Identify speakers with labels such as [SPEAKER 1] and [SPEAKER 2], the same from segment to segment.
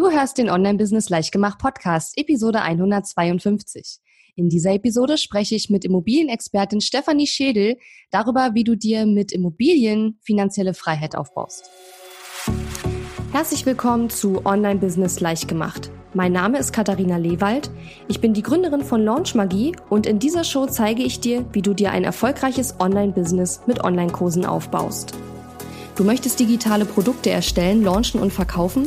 [SPEAKER 1] Du hörst den Online-Business Leichtgemacht Podcast, Episode 152. In dieser Episode spreche ich mit Immobilienexpertin Stefanie Schädel darüber, wie du dir mit Immobilien finanzielle Freiheit aufbaust. Herzlich willkommen zu Online-Business Leichtgemacht. Mein Name ist Katharina Lewald. Ich bin die Gründerin von Launch Magie und in dieser Show zeige ich dir, wie du dir ein erfolgreiches Online-Business mit Online-Kursen aufbaust. Du möchtest digitale Produkte erstellen, launchen und verkaufen?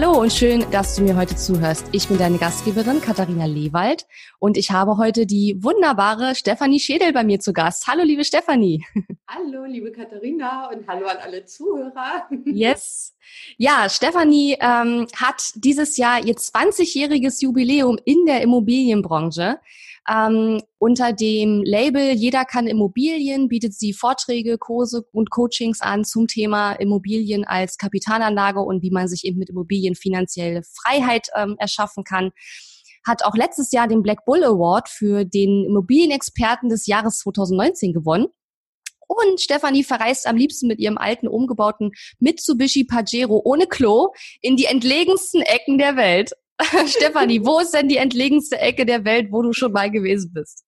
[SPEAKER 1] Hallo und schön, dass du mir heute zuhörst. Ich bin deine Gastgeberin Katharina Lewald und ich habe heute die wunderbare Stefanie Schädel bei mir zu Gast. Hallo, liebe Stefanie.
[SPEAKER 2] Hallo, liebe Katharina und hallo an alle Zuhörer.
[SPEAKER 1] Yes. Ja, Stefanie ähm, hat dieses Jahr ihr 20-jähriges Jubiläum in der Immobilienbranche. Ähm, unter dem Label Jeder kann Immobilien bietet sie Vorträge, Kurse und Coachings an zum Thema Immobilien als Kapitalanlage und wie man sich eben mit Immobilien finanzielle Freiheit ähm, erschaffen kann. Hat auch letztes Jahr den Black Bull Award für den Immobilienexperten des Jahres 2019 gewonnen. Und Stefanie verreist am liebsten mit ihrem alten umgebauten Mitsubishi Pajero ohne Klo in die entlegensten Ecken der Welt. Stefanie, wo ist denn die entlegenste Ecke der Welt, wo du schon mal gewesen bist?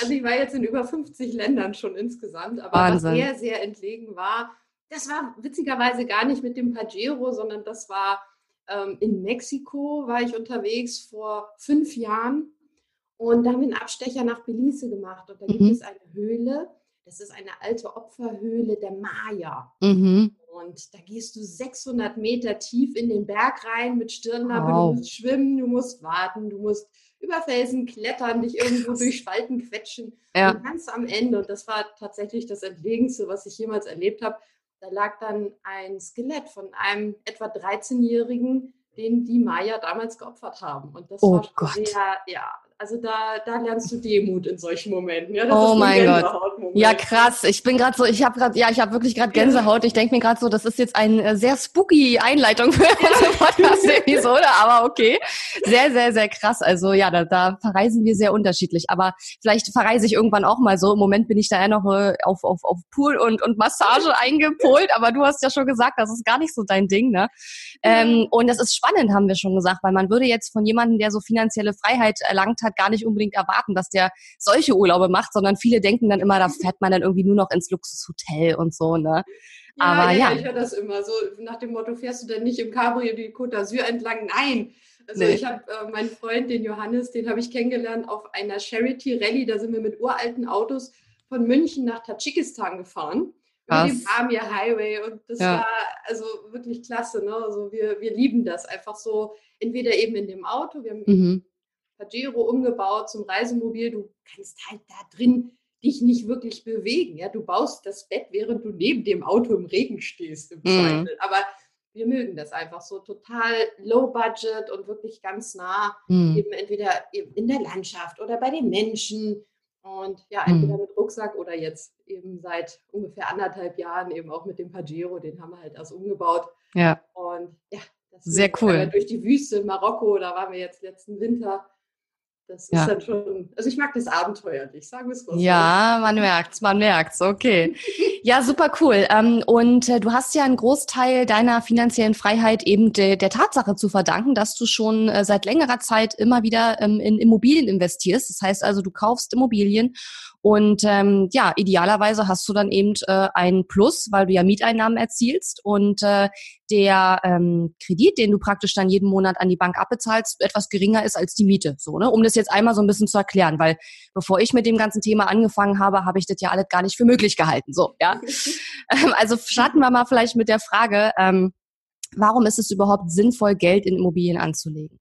[SPEAKER 2] Also ich war jetzt in über 50 Ländern schon insgesamt, aber Wahnsinn. was sehr, sehr entlegen war, das war witzigerweise gar nicht mit dem Pajero, sondern das war ähm, in Mexiko, war ich unterwegs vor fünf Jahren und da haben wir einen Abstecher nach Belize gemacht und da mhm. gibt es eine Höhle, das ist eine alte Opferhöhle der Maya. Mhm. Und da gehst du 600 Meter tief in den Berg rein mit Stirnlampe. Wow. Du musst schwimmen, du musst warten, du musst über Felsen klettern, dich irgendwo durch Spalten quetschen. Ja. Und ganz am Ende, und das war tatsächlich das Entlegenste, was ich jemals erlebt habe, da lag dann ein Skelett von einem etwa 13-Jährigen, den die Maya damals geopfert haben. Und das
[SPEAKER 1] oh
[SPEAKER 2] war
[SPEAKER 1] Gott.
[SPEAKER 2] sehr, ja, also da, da lernst du Demut in solchen Momenten.
[SPEAKER 1] Ja, oh mein Gott. Ja, krass. Ich bin gerade so, ich habe gerade, ja, ich habe wirklich gerade Gänsehaut. Ich denke mir gerade so, das ist jetzt eine äh, sehr spooky Einleitung für unsere Podcast-Episode, aber okay. Sehr, sehr, sehr krass. Also ja, da, da verreisen wir sehr unterschiedlich. Aber vielleicht verreise ich irgendwann auch mal so. Im Moment bin ich da ja noch äh, auf, auf, auf Pool und, und Massage eingepolt, aber du hast ja schon gesagt, das ist gar nicht so dein Ding, ne? Ähm, und das ist spannend, haben wir schon gesagt, weil man würde jetzt von jemandem, der so finanzielle Freiheit erlangt hat, gar nicht unbedingt erwarten, dass der solche Urlaube macht, sondern viele denken dann immer, da fährt man dann irgendwie nur noch ins Luxushotel und so, ne?
[SPEAKER 2] Ja, Aber ja, ja. ich höre das immer so nach dem Motto, fährst du denn nicht im Cabrio die Côte d'Azur entlang? Nein. Also nee. ich habe äh, meinen Freund, den Johannes, den habe ich kennengelernt auf einer Charity Rallye. Da sind wir mit uralten Autos von München nach Tadschikistan gefahren. Krass. Mit dem Amir Highway. Und das ja. war also wirklich klasse. Ne? Also wir, wir lieben das einfach so, entweder eben in dem Auto, wir haben mhm. Pajero umgebaut zum Reisemobil. Du kannst halt da drin dich nicht wirklich bewegen. Ja, du baust das Bett, während du neben dem Auto im Regen stehst im mhm. Aber wir mögen das einfach so total low budget und wirklich ganz nah, mhm. eben entweder in der Landschaft oder bei den Menschen. Und ja, entweder mhm. mit Rucksack oder jetzt eben seit ungefähr anderthalb Jahren eben auch mit dem Pajero, den haben wir halt erst umgebaut.
[SPEAKER 1] Ja.
[SPEAKER 2] Und ja,
[SPEAKER 1] das sehr cool.
[SPEAKER 2] Durch die Wüste in Marokko, da waren wir jetzt letzten Winter. Das ja. ist dann schon, also ich mag das abenteuerlich, sagen wir es mal
[SPEAKER 1] so. Ja, man merkt's, man merkt's, okay. ja, super cool. Ähm, und äh, du hast ja einen Großteil deiner finanziellen Freiheit eben der Tatsache zu verdanken, dass du schon äh, seit längerer Zeit immer wieder ähm, in Immobilien investierst. Das heißt also, du kaufst Immobilien und ähm, ja, idealerweise hast du dann eben äh, einen Plus, weil du ja Mieteinnahmen erzielst und äh, der ähm, Kredit, den du praktisch dann jeden Monat an die Bank abbezahlst, etwas geringer ist als die Miete. So, ne? Um das jetzt einmal so ein bisschen zu erklären, weil bevor ich mit dem ganzen Thema angefangen habe, habe ich das ja alles gar nicht für möglich gehalten. So, ja. Ähm, also starten wir mal vielleicht mit der Frage, ähm, warum ist es überhaupt sinnvoll, Geld in Immobilien anzulegen?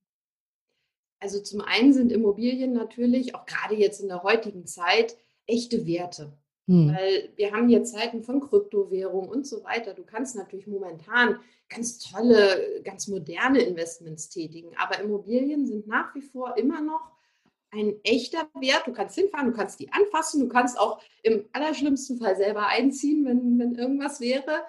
[SPEAKER 2] Also zum einen sind Immobilien natürlich, auch gerade jetzt in der heutigen Zeit, echte Werte. Hm. Weil wir haben hier Zeiten von Kryptowährung und so weiter. Du kannst natürlich momentan ganz tolle, ganz moderne Investments tätigen, aber Immobilien sind nach wie vor immer noch ein echter Wert. Du kannst hinfahren, du kannst die anfassen, du kannst auch im allerschlimmsten Fall selber einziehen, wenn, wenn irgendwas wäre.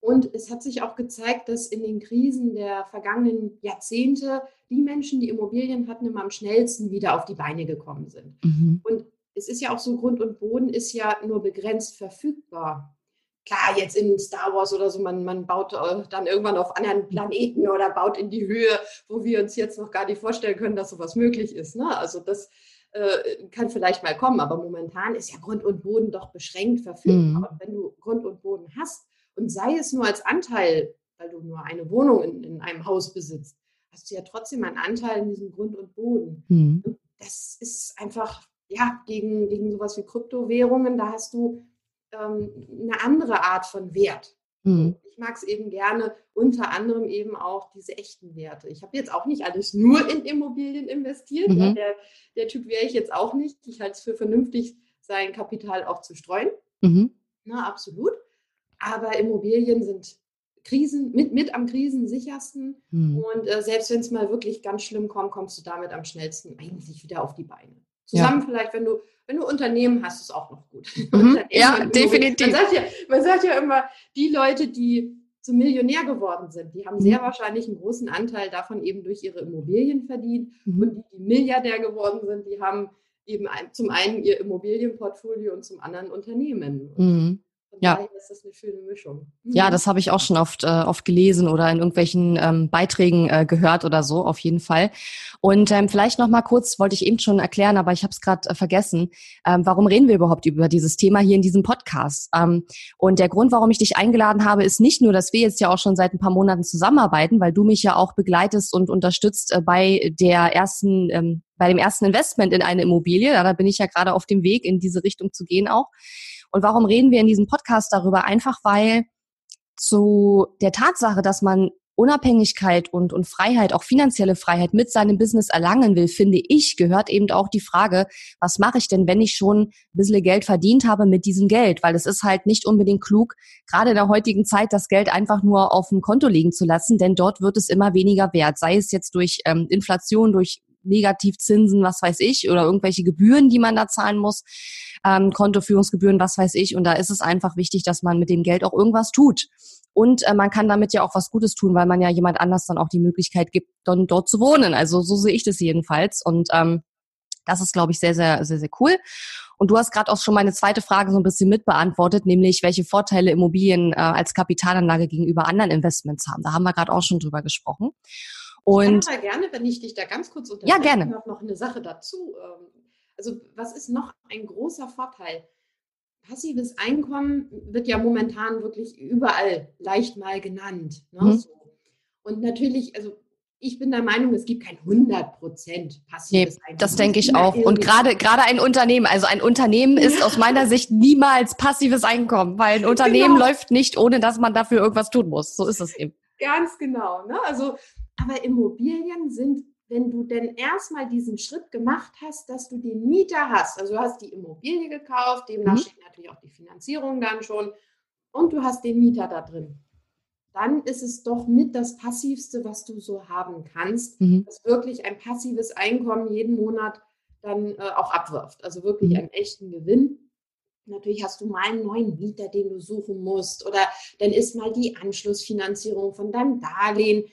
[SPEAKER 2] Und es hat sich auch gezeigt, dass in den Krisen der vergangenen Jahrzehnte die Menschen, die Immobilien hatten, immer am schnellsten wieder auf die Beine gekommen sind. Mhm. Und es ist ja auch so, Grund und Boden ist ja nur begrenzt verfügbar. Klar, jetzt in Star Wars oder so, man, man baut äh, dann irgendwann auf anderen Planeten oder baut in die Höhe, wo wir uns jetzt noch gar nicht vorstellen können, dass sowas möglich ist. Ne? Also das äh, kann vielleicht mal kommen, aber momentan ist ja Grund und Boden doch beschränkt verfügbar. Mhm. Und wenn du Grund und Boden hast, und sei es nur als Anteil, weil du nur eine Wohnung in, in einem Haus besitzt, hast du ja trotzdem einen Anteil in diesem Grund und Boden. Mhm. Und das ist einfach, ja, gegen, gegen sowas wie Kryptowährungen, da hast du ähm, eine andere Art von Wert. Mhm. Ich mag es eben gerne, unter anderem eben auch diese echten Werte. Ich habe jetzt auch nicht alles nur in Immobilien investiert. Mhm. Ja, der, der, Typ wäre ich jetzt auch nicht. Ich halte es für vernünftig, sein Kapital auch zu streuen. Mhm. Na, absolut. Aber Immobilien sind Krisen, mit, mit am krisensichersten. Mhm. Und äh, selbst wenn es mal wirklich ganz schlimm kommt, kommst du damit am schnellsten eigentlich wieder auf die Beine. Zusammen ja. vielleicht, wenn du, wenn du Unternehmen hast, ist auch noch gut.
[SPEAKER 1] Mhm. ja, definitiv.
[SPEAKER 2] Man sagt ja, man sagt ja immer, die Leute, die zum Millionär geworden sind, die haben sehr mhm. wahrscheinlich einen großen Anteil davon eben durch ihre Immobilien verdient. Mhm. Und die, die Milliardär geworden sind, die haben eben ein, zum einen ihr Immobilienportfolio und zum anderen Unternehmen. Mhm. Von ja. daher ist das eine schöne Mischung.
[SPEAKER 1] Ja, das habe ich auch schon oft, äh, oft gelesen oder in irgendwelchen ähm, Beiträgen äh, gehört oder so, auf jeden Fall. Und ähm, vielleicht noch mal kurz, wollte ich eben schon erklären, aber ich habe es gerade äh, vergessen. Ähm, warum reden wir überhaupt über dieses Thema hier in diesem Podcast? Ähm, und der Grund, warum ich dich eingeladen habe, ist nicht nur, dass wir jetzt ja auch schon seit ein paar Monaten zusammenarbeiten, weil du mich ja auch begleitest und unterstützt äh, bei der ersten ähm, bei dem ersten Investment in eine Immobilie. Ja, da bin ich ja gerade auf dem Weg, in diese Richtung zu gehen auch. Und warum reden wir in diesem Podcast darüber? Einfach weil zu der Tatsache, dass man Unabhängigkeit und, und Freiheit, auch finanzielle Freiheit mit seinem Business erlangen will, finde ich, gehört eben auch die Frage, was mache ich denn, wenn ich schon ein bisschen Geld verdient habe mit diesem Geld? Weil es ist halt nicht unbedingt klug, gerade in der heutigen Zeit das Geld einfach nur auf dem Konto liegen zu lassen, denn dort wird es immer weniger wert, sei es jetzt durch ähm, Inflation, durch Negativzinsen, was weiß ich, oder irgendwelche Gebühren, die man da zahlen muss, ähm, Kontoführungsgebühren, was weiß ich. Und da ist es einfach wichtig, dass man mit dem Geld auch irgendwas tut. Und äh, man kann damit ja auch was Gutes tun, weil man ja jemand anders dann auch die Möglichkeit gibt, dann dort zu wohnen. Also so sehe ich das jedenfalls. Und ähm, das ist, glaube ich, sehr, sehr, sehr, sehr cool. Und du hast gerade auch schon meine zweite Frage so ein bisschen mitbeantwortet, nämlich welche Vorteile Immobilien äh, als Kapitalanlage gegenüber anderen Investments haben. Da haben wir gerade auch schon drüber gesprochen.
[SPEAKER 2] Und ich kann gerne, wenn ich dich da ganz kurz
[SPEAKER 1] unterbreche, ja, gerne.
[SPEAKER 2] noch, noch eine Sache dazu. Ähm, also was ist noch ein großer Vorteil? Passives Einkommen wird ja momentan wirklich überall leicht mal genannt. Ne? Mhm. So. Und natürlich, also ich bin der Meinung, es gibt kein 100% passives
[SPEAKER 1] nee, Einkommen. Das denke ich auch. Und gerade gerade ein Unternehmen, also ein Unternehmen ist aus meiner Sicht niemals passives Einkommen, weil ein Unternehmen genau. läuft nicht, ohne dass man dafür irgendwas tun muss. So ist es eben.
[SPEAKER 2] Ganz genau. Ne? Also aber Immobilien sind, wenn du denn erstmal diesen Schritt gemacht hast, dass du den Mieter hast, also du hast die Immobilie gekauft, demnach mhm. steht natürlich auch die Finanzierung dann schon und du hast den Mieter da drin. Dann ist es doch mit das Passivste, was du so haben kannst, mhm. das wirklich ein passives Einkommen jeden Monat dann äh, auch abwirft. Also wirklich mhm. einen echten Gewinn. Natürlich hast du mal einen neuen Mieter, den du suchen musst, oder dann ist mal die Anschlussfinanzierung von deinem Darlehen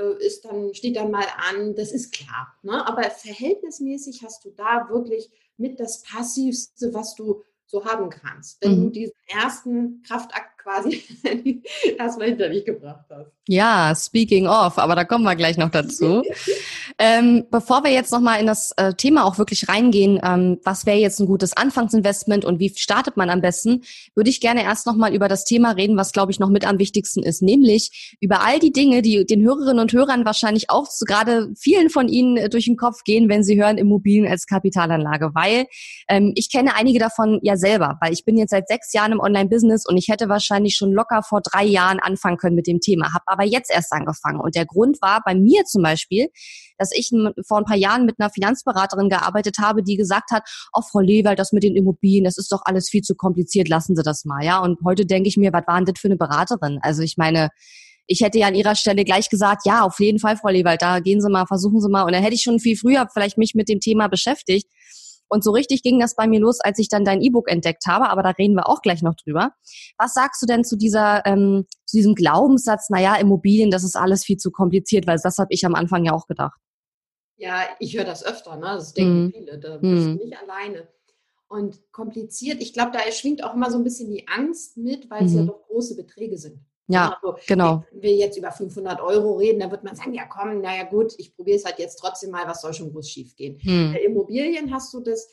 [SPEAKER 2] ist dann, steht dann mal an, das ist klar. Ne? Aber verhältnismäßig hast du da wirklich mit das Passivste, was du so haben kannst, wenn mhm. du diesen ersten Kraftakt quasi erstmal hinter dich gebracht hast.
[SPEAKER 1] Ja, speaking of, aber da kommen wir gleich noch dazu. ähm, bevor wir jetzt nochmal in das äh, Thema auch wirklich reingehen, ähm, was wäre jetzt ein gutes Anfangsinvestment und wie startet man am besten, würde ich gerne erst nochmal über das Thema reden, was glaube ich noch mit am wichtigsten ist, nämlich über all die Dinge, die den Hörerinnen und Hörern wahrscheinlich auch so gerade vielen von ihnen äh, durch den Kopf gehen, wenn sie hören Immobilien als Kapitalanlage, weil ähm, ich kenne einige davon ja selber, weil ich bin jetzt seit sechs Jahren im Online-Business und ich hätte wahrscheinlich schon locker vor drei Jahren anfangen können mit dem Thema, habe aber jetzt erst angefangen. Und der Grund war bei mir zum Beispiel, dass ich vor ein paar Jahren mit einer Finanzberaterin gearbeitet habe, die gesagt hat, oh Frau Lewald, das mit den Immobilien, das ist doch alles viel zu kompliziert, lassen Sie das mal. Ja, und heute denke ich mir, was war denn das für eine Beraterin? Also ich meine, ich hätte ja an ihrer Stelle gleich gesagt, ja, auf jeden Fall, Frau Lewald, da gehen Sie mal, versuchen Sie mal. Und dann hätte ich schon viel früher vielleicht mich mit dem Thema beschäftigt. Und so richtig ging das bei mir los, als ich dann dein E-Book entdeckt habe, aber da reden wir auch gleich noch drüber. Was sagst du denn zu dieser, ähm, zu diesem Glaubenssatz, naja, Immobilien, das ist alles viel zu kompliziert, weil das habe ich am Anfang ja auch gedacht.
[SPEAKER 2] Ja, ich höre das öfter, ne? Das denken mm. viele, da bist mm. du nicht alleine. Und kompliziert, ich glaube, da schwingt auch immer so ein bisschen die Angst mit, weil es ja mhm. doch große Beträge sind.
[SPEAKER 1] Ja, also, genau.
[SPEAKER 2] Wenn wir jetzt über 500 Euro reden, dann wird man sagen, ja komm, naja gut, ich probiere es halt jetzt trotzdem mal, was soll schon groß schief gehen. Hm. Bei Immobilien hast du das,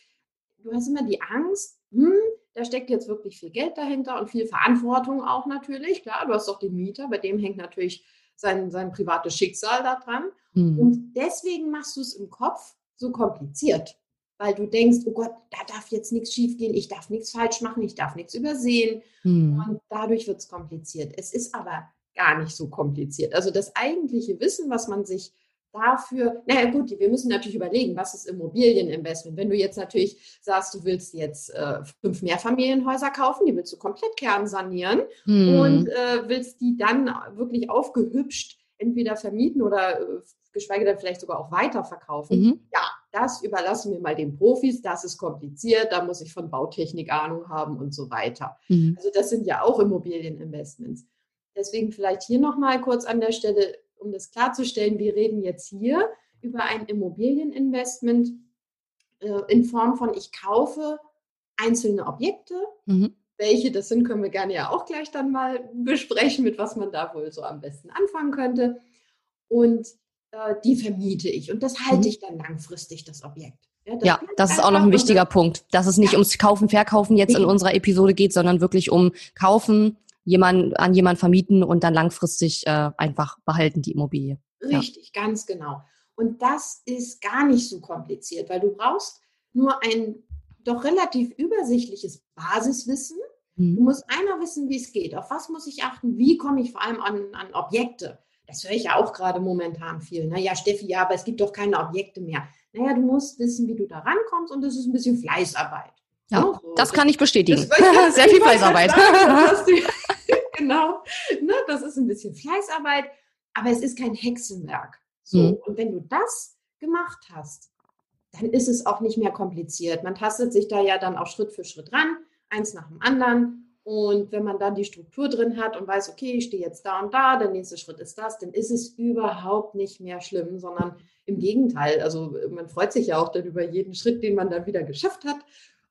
[SPEAKER 2] du hast immer die Angst, hm, da steckt jetzt wirklich viel Geld dahinter und viel Verantwortung auch natürlich. Klar, du hast doch den Mieter, bei dem hängt natürlich sein, sein privates Schicksal daran. Hm. Und deswegen machst du es im Kopf so kompliziert weil du denkst, oh Gott, da darf jetzt nichts schiefgehen, ich darf nichts falsch machen, ich darf nichts übersehen. Hm. Und dadurch wird es kompliziert. Es ist aber gar nicht so kompliziert. Also das eigentliche Wissen, was man sich dafür, naja gut, wir müssen natürlich überlegen, was ist Immobilieninvestment. Wenn du jetzt natürlich sagst, du willst jetzt äh, fünf Mehrfamilienhäuser kaufen, die willst du komplett kernsanieren hm. und äh, willst die dann wirklich aufgehübscht entweder vermieten oder äh, geschweige denn vielleicht sogar auch weiterverkaufen. Mhm. Ja, das überlassen wir mal den Profis, das ist kompliziert, da muss ich von Bautechnik Ahnung haben und so weiter. Mhm. Also das sind ja auch Immobilieninvestments. Deswegen vielleicht hier nochmal kurz an der Stelle, um das klarzustellen, wir reden jetzt hier über ein Immobilieninvestment äh, in Form von, ich kaufe einzelne Objekte. Mhm. Welche das sind, können wir gerne ja auch gleich dann mal besprechen, mit was man da wohl so am besten anfangen könnte. Und äh, die vermiete ich und das halte mhm. ich dann langfristig, das Objekt.
[SPEAKER 1] Ja, das, ja, das ist auch noch ein wichtiger Punkt, dass es nicht ja. ums Kaufen, Verkaufen jetzt in unserer Episode geht, sondern wirklich um Kaufen, jemand, an jemand vermieten und dann langfristig äh, einfach behalten die Immobilie.
[SPEAKER 2] Richtig, ja. ganz genau. Und das ist gar nicht so kompliziert, weil du brauchst nur ein doch relativ übersichtliches Basiswissen. Mhm. Du musst einmal wissen, wie es geht. Auf was muss ich achten? Wie komme ich vor allem an, an Objekte? Das höre ich ja auch gerade momentan viel. Naja, ne? Steffi, ja, aber es gibt doch keine Objekte mehr. Naja, du musst wissen, wie du da rankommst und das ist ein bisschen Fleißarbeit.
[SPEAKER 1] Ja, so, das, kann ich bestätigen. Das Sehr viel Fleißarbeit.
[SPEAKER 2] Sagen, genau, ne, das ist ein bisschen Fleißarbeit, aber es ist kein Hexenwerk. So, mhm. und wenn du das gemacht hast, dann ist es auch nicht mehr kompliziert. Man tastet sich da ja dann auch Schritt für Schritt ran, eins nach dem anderen. Und wenn man dann die Struktur drin hat und weiß, okay, ich stehe jetzt da und da, der nächste Schritt ist das, dann ist es überhaupt nicht mehr schlimm, sondern im Gegenteil. Also man freut sich ja auch dann über jeden Schritt, den man dann wieder geschafft hat.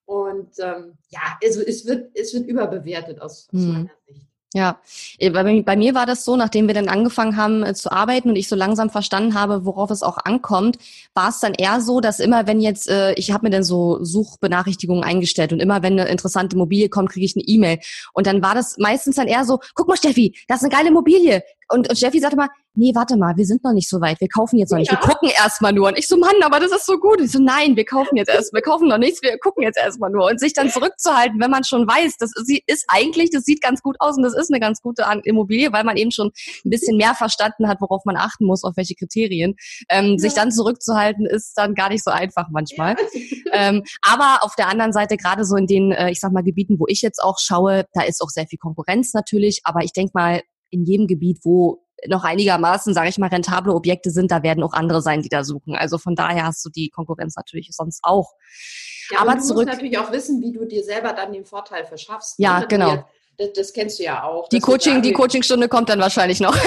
[SPEAKER 2] Und ähm, ja, also es wird, es wird überbewertet aus, aus hm. meiner Sicht.
[SPEAKER 1] Ja, äh, bei, mir war das so, nachdem wir dann angefangen haben äh, zu arbeiten und ich so langsam verstanden habe, worauf es auch ankommt, war es dann eher so, dass immer wenn jetzt, äh, ich habe mir dann so Suchbenachrichtigungen eingestellt und immer wenn eine interessante Immobilie kommt, kriege ich eine E-Mail. Und dann war das meistens dann eher so, guck mal Steffi, das ist eine geile Immobilie, und, und Steffi sagte mal, nee, warte mal, wir sind noch nicht so weit, wir kaufen jetzt noch nicht, wir gucken erstmal nur. Und ich so, Mann, aber das ist so gut. Und ich so, nein, wir kaufen jetzt erst, wir kaufen noch nichts, wir gucken jetzt erstmal nur. Und sich dann zurückzuhalten, wenn man schon weiß, das ist eigentlich, das sieht ganz gut aus und das ist eine ganz gute Immobilie, weil man eben schon ein bisschen mehr verstanden hat, worauf man achten muss, auf welche Kriterien. Ähm, ja. Sich dann zurückzuhalten, ist dann gar nicht so einfach manchmal. Ja. Ähm, aber auf der anderen Seite, gerade so in den, äh, ich sag mal, Gebieten, wo ich jetzt auch schaue, da ist auch sehr viel Konkurrenz natürlich, aber ich denke mal, in jedem Gebiet, wo noch einigermaßen, sage ich mal, rentable Objekte sind, da werden auch andere sein, die da suchen. Also von daher hast du die Konkurrenz natürlich sonst auch.
[SPEAKER 2] Ja, aber du zurück, musst natürlich auch wissen, wie du dir selber dann den Vorteil verschaffst.
[SPEAKER 1] Ja, ne? genau.
[SPEAKER 2] Das, das, kennst du ja auch.
[SPEAKER 1] Die Coaching, die Coachingstunde kommt dann wahrscheinlich noch.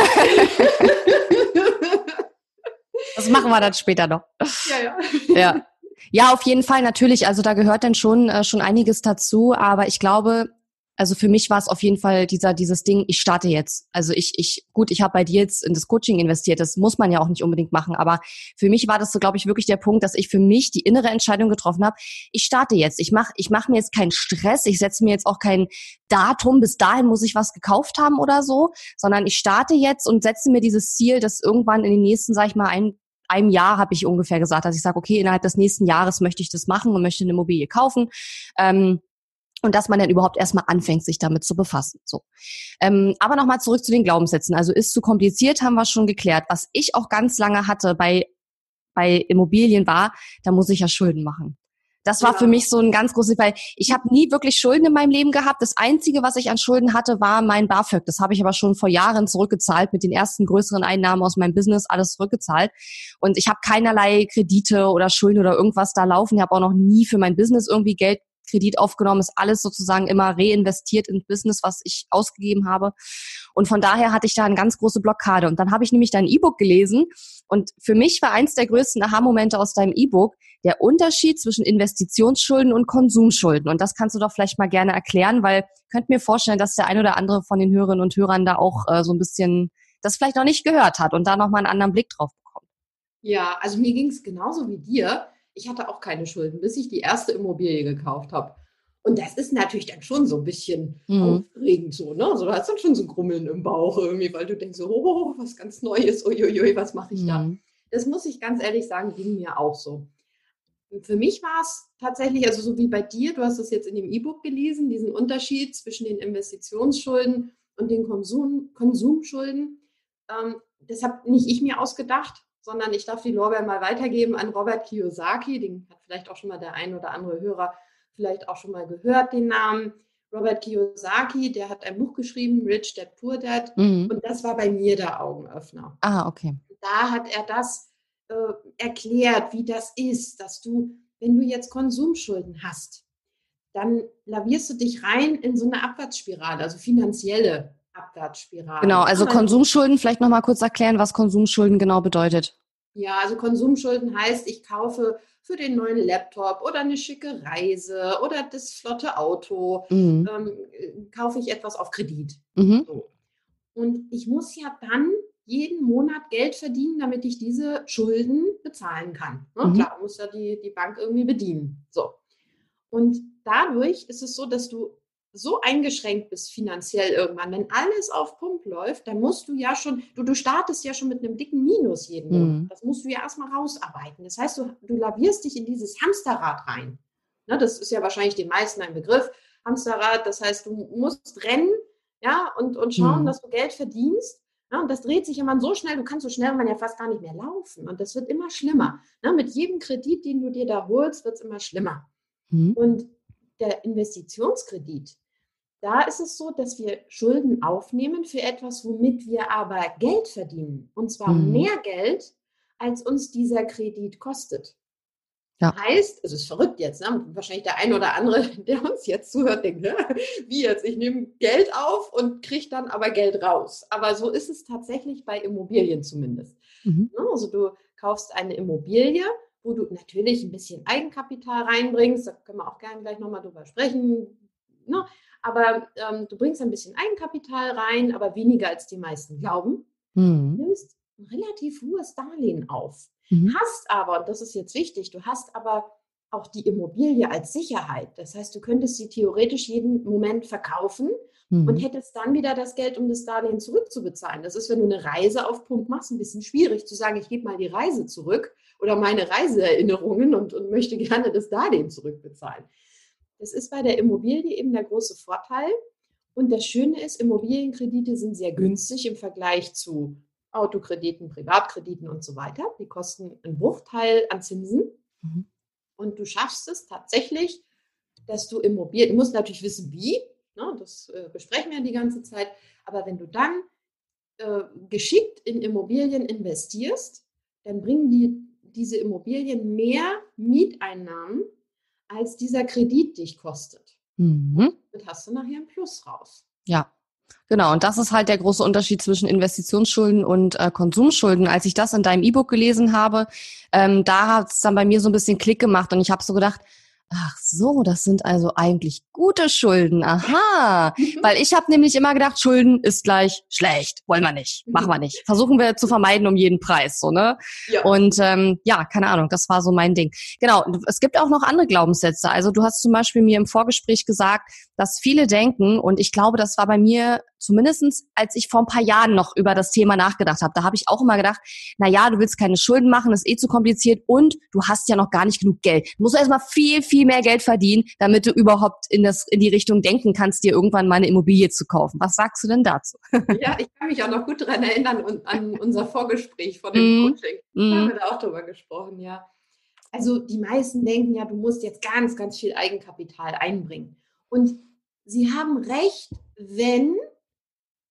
[SPEAKER 1] das machen wir dann später noch. Ja, ja. Ja. Ja, auf jeden Fall natürlich. Also da gehört dann schon äh, schon einiges dazu. Aber ich glaube, also für mich war es auf jeden Fall dieser dieses Ding, ich starte jetzt. Also ich ich gut, ich habe bei dir jetzt in das Coaching investiert, das muss man ja auch nicht unbedingt machen, aber für mich war das so glaube ich wirklich der Punkt, dass ich für mich die innere Entscheidung getroffen habe, ich starte jetzt. Ich mache ich mach mir jetzt keinen Stress, ich setze mir jetzt auch kein Datum, bis dahin muss ich was gekauft haben oder so, sondern ich starte jetzt und setze mir dieses Ziel, dass irgendwann in den nächsten, sag ich mal, ein einem Jahr habe ich ungefähr gesagt, dass ich sage, okay, innerhalb des nächsten Jahres möchte ich das machen und möchte eine Immobilie kaufen. Ähm, und dass man dann überhaupt erstmal anfängt, sich damit zu befassen. So. Ähm, aber nochmal zurück zu den Glaubenssätzen. Also ist zu kompliziert, haben wir schon geklärt. Was ich auch ganz lange hatte bei, bei Immobilien war, da muss ich ja Schulden machen. Das war ja. für mich so ein ganz großes, weil ich habe nie wirklich Schulden in meinem Leben gehabt. Das Einzige, was ich an Schulden hatte, war mein BAföG. Das habe ich aber schon vor Jahren zurückgezahlt, mit den ersten größeren Einnahmen aus meinem Business, alles zurückgezahlt. Und ich habe keinerlei Kredite oder Schulden oder irgendwas da laufen. Ich habe auch noch nie für mein Business irgendwie Geld Kredit aufgenommen, ist alles sozusagen immer reinvestiert ins Business, was ich ausgegeben habe. Und von daher hatte ich da eine ganz große Blockade. Und dann habe ich nämlich dein E-Book gelesen. Und für mich war eins der größten Aha-Momente aus deinem E-Book der Unterschied zwischen Investitionsschulden und Konsumschulden. Und das kannst du doch vielleicht mal gerne erklären, weil könnt mir vorstellen, dass der ein oder andere von den Hörerinnen und Hörern da auch äh, so ein bisschen das vielleicht noch nicht gehört hat und da nochmal einen anderen Blick drauf bekommt.
[SPEAKER 2] Ja, also mir ging es genauso wie dir ich hatte auch keine Schulden, bis ich die erste Immobilie gekauft habe. Und das ist natürlich dann schon so ein bisschen mhm. aufregend so, ne? Also, du hast dann schon so ein Grummeln im Bauch irgendwie, weil du denkst so, oh, was ganz Neues, uiuiui, was mache ich mhm. da? Das muss ich ganz ehrlich sagen, ging mir auch so. Für mich war es tatsächlich, also so wie bei dir, du hast es jetzt in dem E-Book gelesen, diesen Unterschied zwischen den Investitionsschulden und den Konsum, Konsumschulden. Ähm, das habe nicht ich mir ausgedacht, sondern ich darf die Lorbeeren mal weitergeben an Robert Kiyosaki. Den hat vielleicht auch schon mal der ein oder andere Hörer vielleicht auch schon mal gehört, den Namen. Robert Kiyosaki, der hat ein Buch geschrieben, Rich Dad Poor Dad. Mhm. Und das war bei mir der Augenöffner.
[SPEAKER 1] Ah, okay.
[SPEAKER 2] Da hat er das äh, erklärt, wie das ist, dass du, wenn du jetzt Konsumschulden hast, dann lavierst du dich rein in so eine Abwärtsspirale, also finanzielle Abwärtsspirale.
[SPEAKER 1] Genau, also Konsumschulden, vielleicht nochmal kurz erklären, was Konsumschulden genau bedeutet.
[SPEAKER 2] Ja, also Konsumschulden heißt, ich kaufe für den neuen Laptop oder eine schicke Reise oder das flotte Auto, mhm. ähm, kaufe ich etwas auf Kredit. Mhm. So. Und ich muss ja dann jeden Monat Geld verdienen, damit ich diese Schulden bezahlen kann. Ne? Mhm. Klar, muss ja die, die Bank irgendwie bedienen. So. Und dadurch ist es so, dass du so eingeschränkt bist finanziell irgendwann, wenn alles auf Pump läuft, dann musst du ja schon, du, du startest ja schon mit einem dicken Minus jeden mhm. Monat. Das musst du ja erstmal rausarbeiten. Das heißt, du, du lavierst dich in dieses Hamsterrad rein. Ne, das ist ja wahrscheinlich den meisten ein Begriff, Hamsterrad. Das heißt, du musst rennen ja, und, und schauen, mhm. dass du Geld verdienst. Ja, und das dreht sich immer so schnell, du kannst so schnell man ja fast gar nicht mehr laufen. Und das wird immer schlimmer. Ja, mit jedem Kredit, den du dir da holst, wird es immer schlimmer. Mhm. Und der Investitionskredit, da ist es so, dass wir Schulden aufnehmen für etwas, womit wir aber Geld verdienen. Und zwar mhm. mehr Geld, als uns dieser Kredit kostet. Ja. Heißt, es ist verrückt jetzt, ne? wahrscheinlich der eine oder andere, der uns jetzt zuhört, denkt, wie jetzt, ich nehme Geld auf und kriege dann aber Geld raus. Aber so ist es tatsächlich bei Immobilien zumindest. Mhm. Ne, also du kaufst eine Immobilie, wo du natürlich ein bisschen Eigenkapital reinbringst, da können wir auch gerne gleich nochmal drüber sprechen. Ne? Aber ähm, du bringst ein bisschen Eigenkapital rein, aber weniger als die meisten glauben. Mhm. Nimmst ein relativ hohes Darlehen auf. Mhm. Hast aber, und das ist jetzt wichtig, du hast aber auch die Immobilie als Sicherheit. Das heißt, du könntest sie theoretisch jeden Moment verkaufen mhm. und hättest dann wieder das Geld, um das Darlehen zurückzubezahlen. Das ist, wenn du eine Reise auf Punkt machst, ein bisschen schwierig zu sagen, ich gebe mal die Reise zurück oder meine Reiseerinnerungen und, und möchte gerne das Darlehen zurückbezahlen. Das ist bei der Immobilie eben der große Vorteil. Und das Schöne ist, Immobilienkredite sind sehr günstig im Vergleich zu Autokrediten, Privatkrediten und so weiter. Die kosten einen Bruchteil an Zinsen. Mhm. Und du schaffst es tatsächlich, dass du Immobilien, du musst natürlich wissen, wie, ne, das äh, besprechen wir die ganze Zeit, aber wenn du dann äh, geschickt in Immobilien investierst, dann bringen die, diese Immobilien mehr Mieteinnahmen als dieser Kredit dich kostet. Mhm. Damit hast du nachher ein Plus raus.
[SPEAKER 1] Ja, Genau, und das ist halt der große Unterschied zwischen Investitionsschulden und äh, Konsumschulden. Als ich das in deinem E-Book gelesen habe, ähm, da hat es dann bei mir so ein bisschen Klick gemacht und ich habe so gedacht, Ach so, das sind also eigentlich gute Schulden. Aha. Weil ich habe nämlich immer gedacht, Schulden ist gleich schlecht. Wollen wir nicht. Machen wir nicht. Versuchen wir zu vermeiden um jeden Preis. So, ne? Ja. Und ähm, ja, keine Ahnung, das war so mein Ding. Genau, es gibt auch noch andere Glaubenssätze. Also du hast zum Beispiel mir im Vorgespräch gesagt, dass viele denken, und ich glaube, das war bei mir zumindestens, als ich vor ein paar Jahren noch über das Thema nachgedacht habe, da habe ich auch immer gedacht, na ja, du willst keine Schulden machen, das ist eh zu kompliziert und du hast ja noch gar nicht genug Geld. Du musst erstmal viel, viel mehr Geld verdienen, damit du überhaupt in, das, in die Richtung denken kannst, dir irgendwann mal eine Immobilie zu kaufen. Was sagst du denn dazu?
[SPEAKER 2] Ja, ich kann mich auch noch gut daran erinnern und an unser Vorgespräch vor dem mm. Coaching. Da haben wir da auch drüber gesprochen, ja. Also die meisten denken ja, du musst jetzt ganz, ganz viel Eigenkapital einbringen. Und sie haben recht, wenn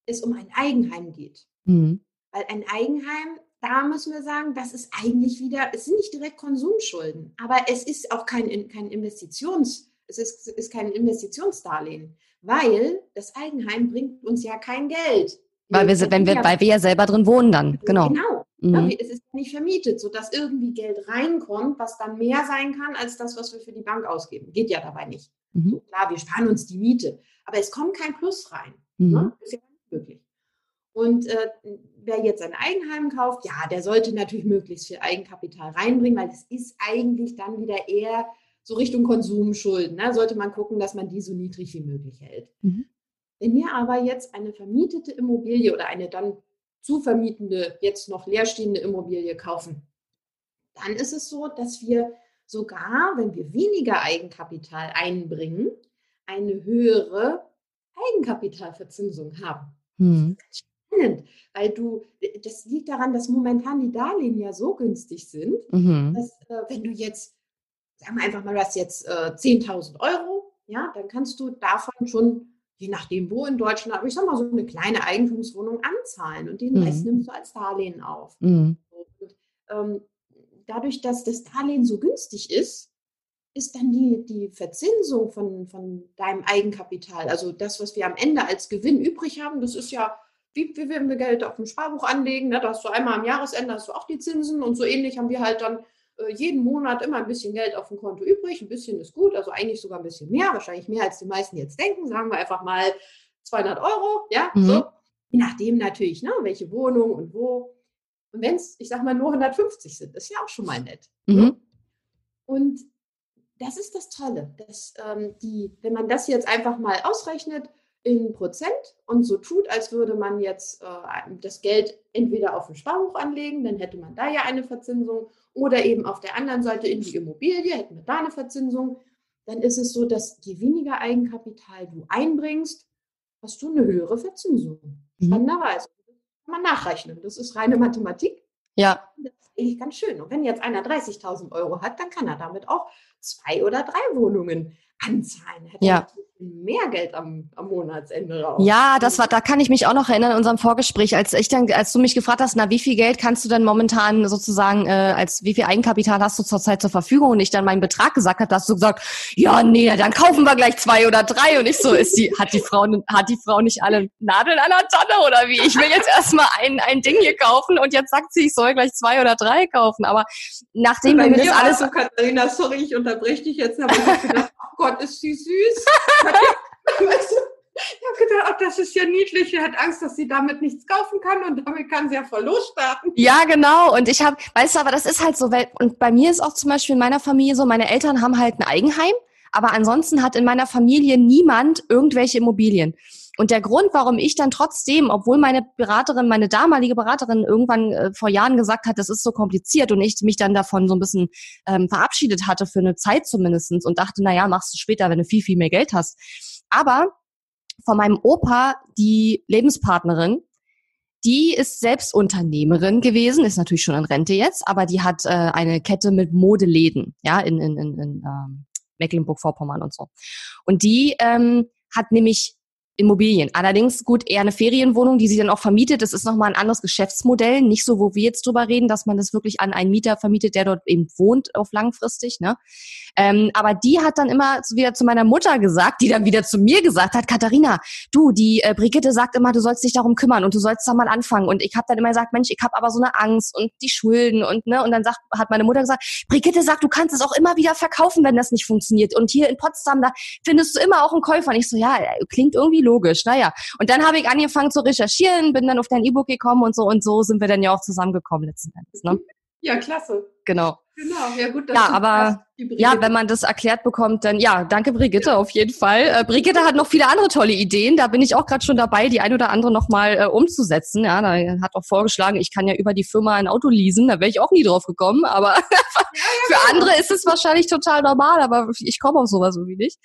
[SPEAKER 2] es um ein Eigenheim geht. Mhm. Weil ein Eigenheim, da müssen wir sagen, das ist eigentlich wieder, es sind nicht direkt Konsumschulden, aber es ist auch kein, kein Investitions, es ist, ist kein Investitionsdarlehen, weil das Eigenheim bringt uns ja kein Geld.
[SPEAKER 1] Weil wir, wenn wir, weil wir ja selber drin wohnen dann, genau.
[SPEAKER 2] Genau. Mhm. Es ist nicht vermietet, sodass irgendwie Geld reinkommt, was dann mehr sein kann als das, was wir für die Bank ausgeben. Geht ja dabei nicht. Mhm. So, klar, wir sparen uns die Miete, aber es kommt kein Plus rein. Mhm. Ne? Möglich. Und äh, wer jetzt ein Eigenheim kauft, ja, der sollte natürlich möglichst viel Eigenkapital reinbringen, weil es ist eigentlich dann wieder eher so Richtung Konsumschulden. Ne? Sollte man gucken, dass man die so niedrig wie möglich hält. Mhm. Wenn wir aber jetzt eine vermietete Immobilie oder eine dann zu vermietende, jetzt noch leerstehende Immobilie kaufen, dann ist es so, dass wir sogar, wenn wir weniger Eigenkapital einbringen, eine höhere Eigenkapitalverzinsung haben. Hm spannend, weil du, das liegt daran, dass momentan die Darlehen ja so günstig sind, mhm. dass äh, wenn du jetzt, sagen wir einfach mal, du hast jetzt äh, 10.000 Euro, ja, dann kannst du davon schon, je nachdem wo in Deutschland, aber ich sag mal so eine kleine Eigentumswohnung anzahlen und den mhm. Rest nimmst du als Darlehen auf. Mhm. Und, ähm, dadurch, dass das Darlehen so günstig ist, ist dann die, die Verzinsung von, von deinem Eigenkapital, also das, was wir am Ende als Gewinn übrig haben, das ist ja wie, wie wenn wir Geld auf dem Sparbuch anlegen, ne? da hast du einmal am Jahresende hast du auch die Zinsen und so ähnlich haben wir halt dann äh, jeden Monat immer ein bisschen Geld auf dem Konto übrig. Ein bisschen ist gut, also eigentlich sogar ein bisschen mehr, wahrscheinlich mehr als die meisten jetzt denken. Sagen wir einfach mal 200 Euro, ja, mhm. so. Je nachdem natürlich, ne, welche Wohnung und wo. Und wenn es, ich sag mal, nur 150 sind, ist ja auch schon mal nett. Ne? Mhm. Und das ist das Tolle, dass ähm, die, wenn man das jetzt einfach mal ausrechnet, in Prozent und so tut, als würde man jetzt äh, das Geld entweder auf ein Sparbuch anlegen, dann hätte man da ja eine Verzinsung, oder eben auf der anderen Seite in die Immobilie, hätten wir da eine Verzinsung, dann ist es so, dass je weniger Eigenkapital du einbringst, hast du eine höhere Verzinsung. Mhm. Spannenderweise. Das kann man nachrechnen. Das ist reine Mathematik.
[SPEAKER 1] Ja.
[SPEAKER 2] Das eigentlich ganz schön. Und wenn jetzt einer 30.000 Euro hat, dann kann er damit auch zwei oder drei Wohnungen anzahlen. Hätte
[SPEAKER 1] ja
[SPEAKER 2] mehr Geld am, am Monatsende raus.
[SPEAKER 1] Ja, das war, da kann ich mich auch noch erinnern in unserem Vorgespräch, als ich dann, als du mich gefragt hast, na, wie viel Geld kannst du denn momentan sozusagen, äh, als wie viel Eigenkapital hast du zurzeit zur Verfügung und ich dann meinen Betrag gesagt habe, hast du gesagt, ja, nee, dann kaufen wir gleich zwei oder drei und ich so, ist die, hat die Frau, hat die Frau nicht alle Nadeln an der Tanne oder wie? Ich will jetzt erstmal ein, ein Ding hier kaufen und jetzt sagt sie, ich soll gleich zwei oder drei kaufen, aber nachdem wir das alles
[SPEAKER 2] so, Katharina, sorry, ich unterbreche dich jetzt, aber ich habe gedacht, Gott, ist sie süß. weißt du, ich habe gedacht, ach, das ist ja niedlich. Sie hat Angst, dass sie damit nichts kaufen kann und damit kann sie ja Verlust starten.
[SPEAKER 1] Ja, genau. Und ich habe, weißt du, aber das ist halt so, weil, und bei mir ist auch zum Beispiel in meiner Familie so, meine Eltern haben halt ein Eigenheim, aber ansonsten hat in meiner Familie niemand irgendwelche Immobilien. Und der Grund, warum ich dann trotzdem, obwohl meine Beraterin, meine damalige Beraterin irgendwann äh, vor Jahren gesagt hat, das ist so kompliziert und ich mich dann davon so ein bisschen ähm, verabschiedet hatte für eine Zeit zumindestens und dachte, na ja, machst du später, wenn du viel, viel mehr Geld hast. Aber von meinem Opa, die Lebenspartnerin, die ist selbst Unternehmerin gewesen, ist natürlich schon in Rente jetzt, aber die hat äh, eine Kette mit Modeläden, ja, in, in, in, in ähm, Mecklenburg-Vorpommern und so. Und die ähm, hat nämlich Immobilien. Allerdings gut eher eine Ferienwohnung, die sie dann auch vermietet. Das ist nochmal ein anderes Geschäftsmodell. Nicht so, wo wir jetzt drüber reden, dass man das wirklich an einen Mieter vermietet, der dort eben wohnt auf langfristig. Ne? Ähm, aber die hat dann immer wieder zu meiner Mutter gesagt, die dann wieder zu mir gesagt hat, Katharina, du, die äh, Brigitte sagt immer, du sollst dich darum kümmern und du sollst da mal anfangen. Und ich habe dann immer gesagt, Mensch, ich habe aber so eine Angst und die Schulden und ne. Und dann sagt, hat meine Mutter gesagt, Brigitte sagt, du kannst es auch immer wieder verkaufen, wenn das nicht funktioniert. Und hier in Potsdam, da findest du immer auch einen Käufer. Und ich so, ja, klingt irgendwie logisch. Naja. Und dann habe ich angefangen zu recherchieren, bin dann auf dein E-Book gekommen und so und so sind wir dann ja auch zusammengekommen letzten Endes. Ne?
[SPEAKER 2] Ja, klasse.
[SPEAKER 1] Genau.
[SPEAKER 2] Genau, ja gut.
[SPEAKER 1] ja, aber Ja, wenn man das erklärt bekommt, dann ja, danke Brigitte ja. auf jeden Fall. Äh, Brigitte hat noch viele andere tolle Ideen. Da bin ich auch gerade schon dabei, die ein oder andere nochmal äh, umzusetzen. Ja, da hat auch vorgeschlagen, ich kann ja über die Firma ein Auto leasen. Da wäre ich auch nie drauf gekommen. Aber für andere ist es wahrscheinlich total normal, aber ich komme auf sowas irgendwie nicht.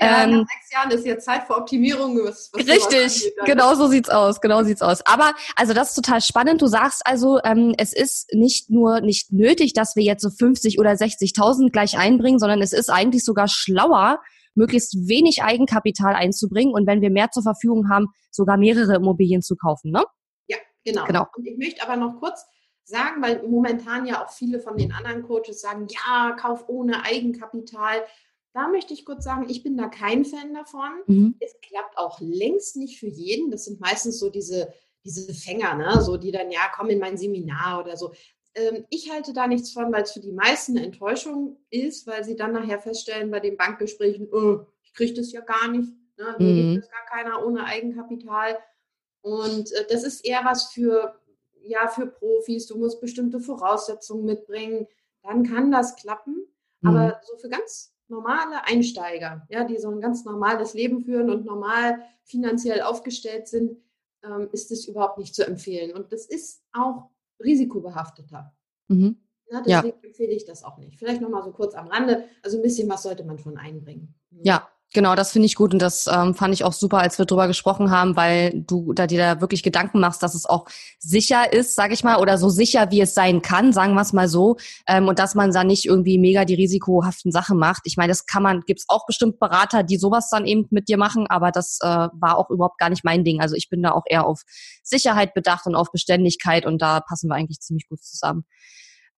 [SPEAKER 2] Ja, ähm, nach sechs Jahren ist jetzt Zeit für Optimierung.
[SPEAKER 1] Was, was richtig, genau so sieht's aus. Genau sieht's aus. Aber also das ist total spannend. Du sagst also, ähm, es ist nicht nur nicht nötig, dass wir jetzt so 50 oder 60.000 gleich nicht einbringen, sondern es ist eigentlich sogar schlauer, möglichst wenig Eigenkapital einzubringen und wenn wir mehr zur Verfügung haben, sogar mehrere Immobilien zu kaufen, ne?
[SPEAKER 2] Ja, genau. genau. Und ich möchte aber noch kurz sagen, weil momentan ja auch viele von den anderen Coaches sagen, ja, kauf ohne Eigenkapital. Da möchte ich kurz sagen, ich bin da kein Fan davon. Mhm. Es klappt auch längst nicht für jeden. Das sind meistens so diese, diese Fänger, ne? so die dann, ja, komm in mein Seminar oder so. Ähm, ich halte da nichts von, weil es für die meisten eine Enttäuschung ist, weil sie dann nachher feststellen bei den Bankgesprächen, oh, ich kriege das ja gar nicht. Ne? Mir mhm. gibt es gar keiner ohne Eigenkapital. Und äh, das ist eher was für, ja, für Profis. Du musst bestimmte Voraussetzungen mitbringen. Dann kann das klappen. Mhm. Aber so für ganz normale Einsteiger, ja, die so ein ganz normales Leben führen und normal finanziell aufgestellt sind, ähm, ist es überhaupt nicht zu empfehlen. Und das ist auch risikobehafteter. Mhm. Na, deswegen ja. empfehle ich das auch nicht. Vielleicht nochmal so kurz am Rande. Also ein bisschen was sollte man schon einbringen.
[SPEAKER 1] Mhm. Ja, Genau, das finde ich gut und das ähm, fand ich auch super, als wir drüber gesprochen haben, weil du da dir da wirklich Gedanken machst, dass es auch sicher ist, sage ich mal, oder so sicher wie es sein kann, sagen wir es mal so, ähm, und dass man da nicht irgendwie mega die risikohaften Sachen macht. Ich meine, das kann man, gibt's auch bestimmt Berater, die sowas dann eben mit dir machen, aber das äh, war auch überhaupt gar nicht mein Ding. Also ich bin da auch eher auf Sicherheit bedacht und auf Beständigkeit und da passen wir eigentlich ziemlich gut zusammen.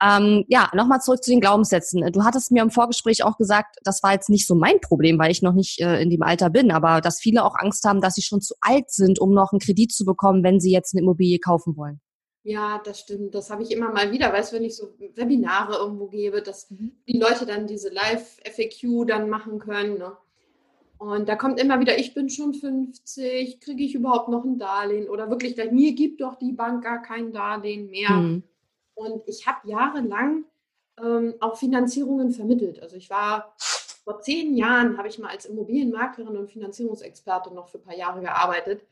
[SPEAKER 1] Ähm, ja, nochmal zurück zu den Glaubenssätzen. Du hattest mir im Vorgespräch auch gesagt, das war jetzt nicht so mein Problem, weil ich noch nicht äh, in dem Alter bin, aber dass viele auch Angst haben, dass sie schon zu alt sind, um noch einen Kredit zu bekommen, wenn sie jetzt eine Immobilie kaufen wollen.
[SPEAKER 2] Ja, das stimmt. Das habe ich immer mal wieder. Weißt du, wenn ich so Webinare irgendwo gebe, dass mhm. die Leute dann diese Live-FAQ dann machen können. Ne? Und da kommt immer wieder, ich bin schon 50, kriege ich überhaupt noch ein Darlehen? Oder wirklich, mir gibt doch die Bank gar kein Darlehen mehr. Mhm. Und ich habe jahrelang ähm, auch Finanzierungen vermittelt. Also ich war vor zehn Jahren, habe ich mal als Immobilienmaklerin und Finanzierungsexperte noch für ein paar Jahre gearbeitet,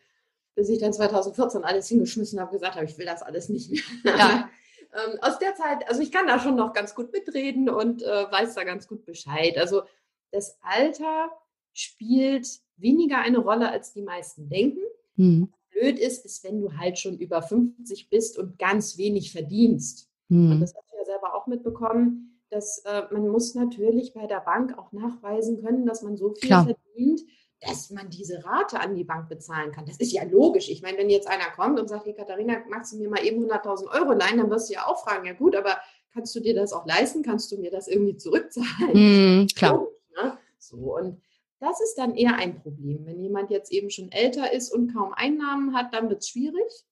[SPEAKER 2] bis ich dann 2014 alles hingeschmissen habe, gesagt habe, ich will das alles nicht mehr. Ja. ähm, aus der Zeit, also ich kann da schon noch ganz gut mitreden und äh, weiß da ganz gut Bescheid. Also das Alter spielt weniger eine Rolle, als die meisten denken. Mhm blöd ist, ist, wenn du halt schon über 50 bist und ganz wenig verdienst. Hm. Und das hast du ja selber auch mitbekommen, dass äh, man muss natürlich bei der Bank auch nachweisen können, dass man so viel Klar. verdient, dass man diese Rate an die Bank bezahlen kann. Das ist ja logisch. Ich meine, wenn jetzt einer kommt und sagt, hey Katharina, magst du mir mal eben 100.000 Euro leihen, dann wirst du ja auch fragen, ja gut, aber kannst du dir das auch leisten? Kannst du mir das irgendwie zurückzahlen?
[SPEAKER 1] Mm, klar. Logisch,
[SPEAKER 2] ne? So, und das ist dann eher ein Problem. Wenn jemand jetzt eben schon älter ist und kaum Einnahmen hat, dann wird es schwierig.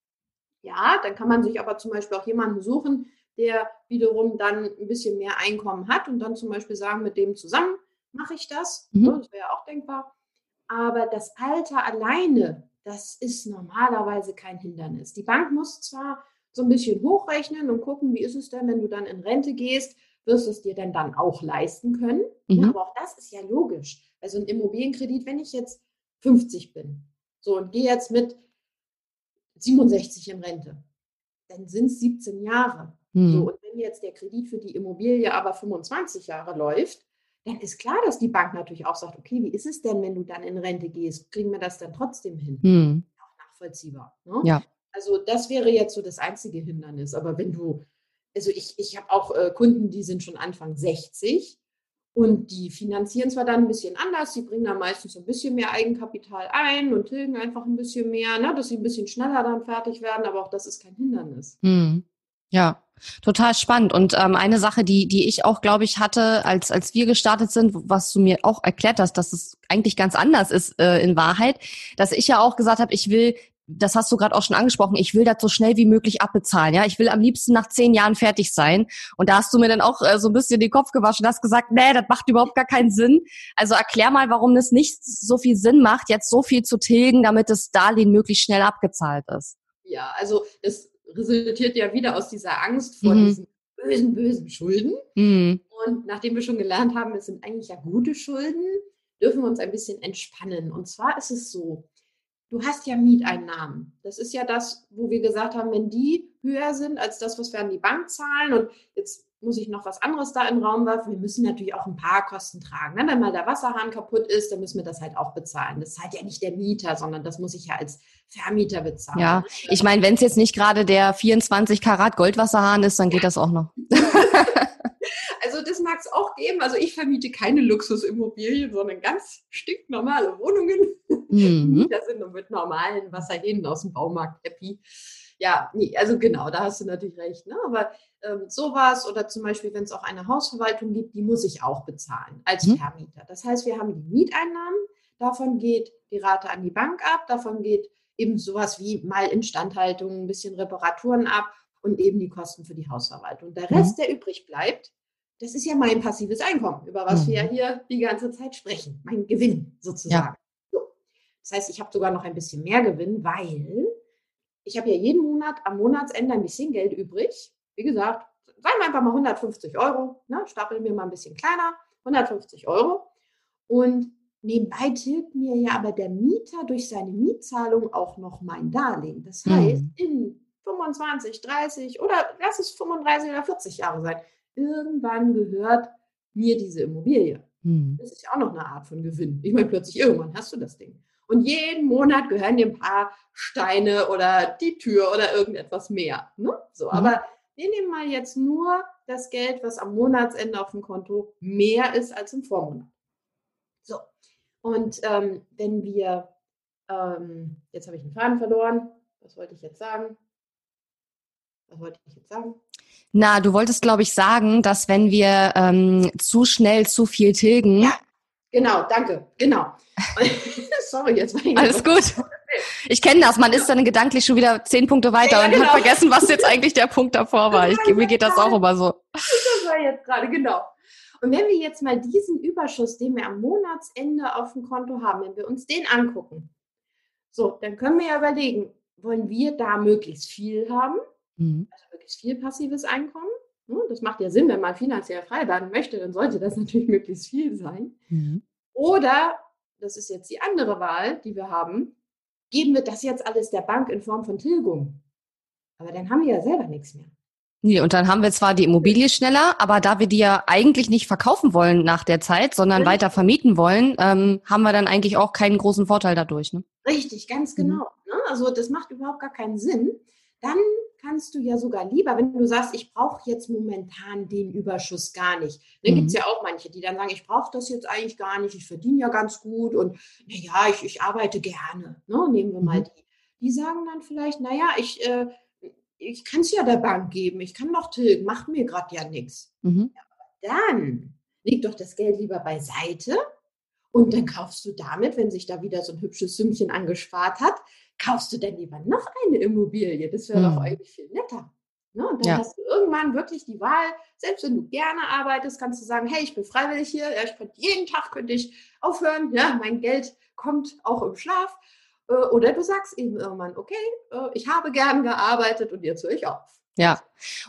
[SPEAKER 2] Ja, dann kann man sich aber zum Beispiel auch jemanden suchen, der wiederum dann ein bisschen mehr Einkommen hat und dann zum Beispiel sagen, mit dem zusammen mache ich das. Mhm. Das wäre ja auch denkbar. Aber das Alter alleine, das ist normalerweise kein Hindernis. Die Bank muss zwar so ein bisschen hochrechnen und gucken, wie ist es denn, wenn du dann in Rente gehst, wirst du es dir denn dann auch leisten können. Mhm. aber auch das ist ja logisch. Also ein Immobilienkredit, wenn ich jetzt 50 bin, so und gehe jetzt mit 67 in Rente, dann sind es 17 Jahre. Mhm. So, und wenn jetzt der Kredit für die Immobilie aber 25 Jahre läuft, dann ist klar, dass die Bank natürlich auch sagt, okay, wie ist es denn, wenn du dann in Rente gehst? Kriegen wir das dann trotzdem hin? Mhm. Auch nachvollziehbar. Ne? Ja. Also das wäre jetzt so das einzige Hindernis. Aber wenn du, also ich, ich habe auch äh, Kunden, die sind schon Anfang 60 und die finanzieren zwar dann ein bisschen anders, sie bringen dann meistens ein bisschen mehr Eigenkapital ein und tilgen einfach ein bisschen mehr, ne, dass sie ein bisschen schneller dann fertig werden, aber auch das ist kein Hindernis.
[SPEAKER 1] Hm. Ja, total spannend. Und ähm, eine Sache, die, die ich auch, glaube ich, hatte, als, als wir gestartet sind, was du mir auch erklärt hast, dass es eigentlich ganz anders ist äh, in Wahrheit, dass ich ja auch gesagt habe, ich will das hast du gerade auch schon angesprochen, ich will das so schnell wie möglich abbezahlen. Ja, ich will am liebsten nach zehn Jahren fertig sein. Und da hast du mir dann auch äh, so ein bisschen den Kopf gewaschen, hast gesagt, nee, das macht überhaupt gar keinen Sinn. Also erklär mal, warum es nicht so viel Sinn macht, jetzt so viel zu tilgen, damit das Darlehen möglichst schnell abgezahlt ist.
[SPEAKER 2] Ja, also es resultiert ja wieder aus dieser Angst vor mhm. diesen bösen, bösen Schulden. Mhm. Und nachdem wir schon gelernt haben, es sind eigentlich ja gute Schulden, dürfen wir uns ein bisschen entspannen. Und zwar ist es so, du hast ja Mieteinnahmen. Das ist ja das, wo wir gesagt haben, wenn die höher sind als das, was wir an die Bank zahlen und jetzt muss ich noch was anderes da in den Raum werfen. Wir müssen natürlich auch ein paar Kosten tragen. Ne? Wenn mal der Wasserhahn kaputt ist, dann müssen wir das halt auch bezahlen. Das zahlt ja nicht der Mieter, sondern das muss ich ja als Vermieter bezahlen.
[SPEAKER 1] Ja, ich meine, wenn es jetzt nicht gerade der 24 Karat Goldwasserhahn ist, dann geht das auch noch.
[SPEAKER 2] also das mag es auch geben. Also ich vermiete keine Luxusimmobilien, sondern ganz stinknormale Wohnungen. Mhm. Da sind nur mit normalen Wasserhähnen aus dem Baumarkt happy ja, nee, also genau, da hast du natürlich recht. Ne? Aber ähm, sowas oder zum Beispiel, wenn es auch eine Hausverwaltung gibt, die muss ich auch bezahlen als mhm. Vermieter. Das heißt, wir haben die Mieteinnahmen, davon geht die Rate an die Bank ab, davon geht eben sowas wie mal Instandhaltung, ein bisschen Reparaturen ab und eben die Kosten für die Hausverwaltung. Der Rest, mhm. der übrig bleibt, das ist ja mein passives Einkommen, über was mhm. wir ja hier die ganze Zeit sprechen. Mein Gewinn sozusagen. Ja. So. Das heißt, ich habe sogar noch ein bisschen mehr Gewinn, weil ich habe ja jeden Monat am Monatsende ein bisschen Geld übrig. Wie gesagt, sagen wir einfach mal 150 Euro, ne? stapeln wir mal ein bisschen kleiner, 150 Euro. Und nebenbei tilgt mir ja aber der Mieter durch seine Mietzahlung auch noch mein Darlehen. Das heißt, mhm. in 25, 30 oder lass es 35 oder 40 Jahre sein, irgendwann gehört mir diese Immobilie. Mhm. Das ist ja auch noch eine Art von Gewinn. Ich meine, plötzlich irgendwann hast du das Ding. Und jeden Monat gehören dir ein paar Steine oder die Tür oder irgendetwas mehr. Ne? So, mhm. aber wir nehmen mal jetzt nur das Geld, was am Monatsende auf dem Konto mehr ist als im Vormonat. So, und ähm, wenn wir, ähm, jetzt habe ich einen Faden verloren, was wollte ich jetzt sagen? Was wollte ich jetzt sagen?
[SPEAKER 1] Na, du wolltest, glaube ich, sagen, dass wenn wir ähm, zu schnell zu viel tilgen,
[SPEAKER 2] ja. Genau, danke, genau. Sorry, jetzt war ich
[SPEAKER 1] Alles gut. Ich kenne das, man ist dann gedanklich schon wieder zehn Punkte weiter ja, und genau. hat vergessen, was jetzt eigentlich der Punkt davor war. Ich, mir geht das auch immer so.
[SPEAKER 2] Das war jetzt gerade, genau. Und wenn wir jetzt mal diesen Überschuss, den wir am Monatsende auf dem Konto haben, wenn wir uns den angucken, so, dann können wir ja überlegen, wollen wir da möglichst viel haben? Mhm. Also möglichst viel passives Einkommen? Ne, das macht ja Sinn, wenn man finanziell frei werden möchte, dann sollte das natürlich möglichst viel sein. Mhm. Oder, das ist jetzt die andere Wahl, die wir haben, geben wir das jetzt alles der Bank in Form von Tilgung. Aber dann haben wir ja selber nichts mehr.
[SPEAKER 1] Nee, und dann haben wir zwar die Immobilie schneller, aber da wir die ja eigentlich nicht verkaufen wollen nach der Zeit, sondern Richtig. weiter vermieten wollen, ähm, haben wir dann eigentlich auch keinen großen Vorteil dadurch. Ne?
[SPEAKER 2] Richtig, ganz mhm. genau. Mhm. Also das macht überhaupt gar keinen Sinn. Dann kannst du ja sogar lieber, wenn du sagst, ich brauche jetzt momentan den Überschuss gar nicht. Dann mhm. gibt es ja auch manche, die dann sagen, ich brauche das jetzt eigentlich gar nicht, ich verdiene ja ganz gut und naja, ich, ich arbeite gerne. Ne? Nehmen wir mal mhm. die. Die sagen dann vielleicht, naja, ich, äh, ich kann es ja der Bank geben, ich kann doch tilgen, macht mir gerade ja nichts. Mhm. Ja, dann leg doch das Geld lieber beiseite und dann kaufst du damit, wenn sich da wieder so ein hübsches Sümmchen angespart hat, kaufst du denn lieber noch eine Immobilie? Das wäre mhm. doch eigentlich viel netter. Ne? Und dann ja. hast du irgendwann wirklich die Wahl, selbst wenn du gerne arbeitest, kannst du sagen, hey, ich bin freiwillig hier, ja, ich könnte jeden Tag könnte ich aufhören, ja, mein Geld kommt auch im Schlaf. Äh, oder du sagst eben irgendwann, okay, äh, ich habe gern gearbeitet und jetzt höre ich auf.
[SPEAKER 1] Ja,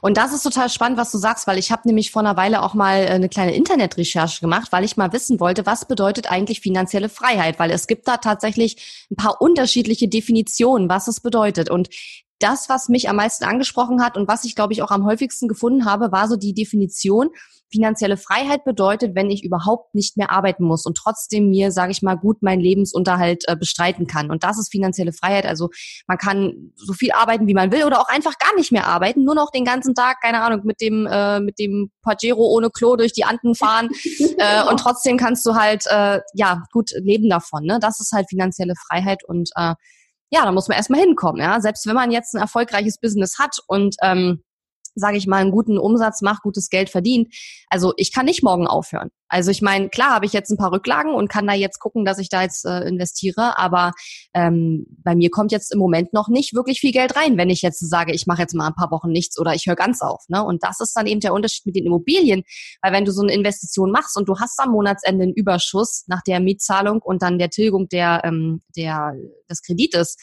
[SPEAKER 1] und das ist total spannend, was du sagst, weil ich habe nämlich vor einer Weile auch mal äh, eine kleine Internetrecherche gemacht, weil ich mal wissen wollte, was bedeutet eigentlich finanzielle Freiheit, weil es gibt da tatsächlich ein paar unterschiedliche Definitionen, was es bedeutet. Und das, was mich am meisten angesprochen hat und was ich, glaube ich, auch am häufigsten gefunden habe, war so die Definition, finanzielle Freiheit bedeutet, wenn ich überhaupt nicht mehr arbeiten muss und trotzdem mir, sage ich mal, gut meinen Lebensunterhalt äh, bestreiten kann. Und das ist finanzielle Freiheit. Also man kann so viel arbeiten, wie man will, oder auch einfach gar nicht mehr arbeiten, nur noch den ganzen Tag, keine Ahnung, mit dem äh, mit dem Pajero ohne Klo durch die Anden fahren äh, und trotzdem kannst du halt äh, ja gut leben davon. Ne? Das ist halt finanzielle Freiheit und äh, ja, da muss man erstmal hinkommen. Ja, selbst wenn man jetzt ein erfolgreiches Business hat und ähm, sage ich mal, einen guten Umsatz macht, gutes Geld verdient. Also ich kann nicht morgen aufhören. Also ich meine, klar habe ich jetzt ein paar Rücklagen und kann da jetzt gucken, dass ich da jetzt äh, investiere, aber ähm, bei mir kommt jetzt im Moment noch nicht wirklich viel Geld rein, wenn ich jetzt sage, ich mache jetzt mal ein paar Wochen nichts oder ich höre ganz auf. Ne? Und das ist dann eben der Unterschied mit den Immobilien, weil wenn du so eine Investition machst und du hast am Monatsende einen Überschuss nach der Mietzahlung und dann der Tilgung der, ähm, der des Kredites,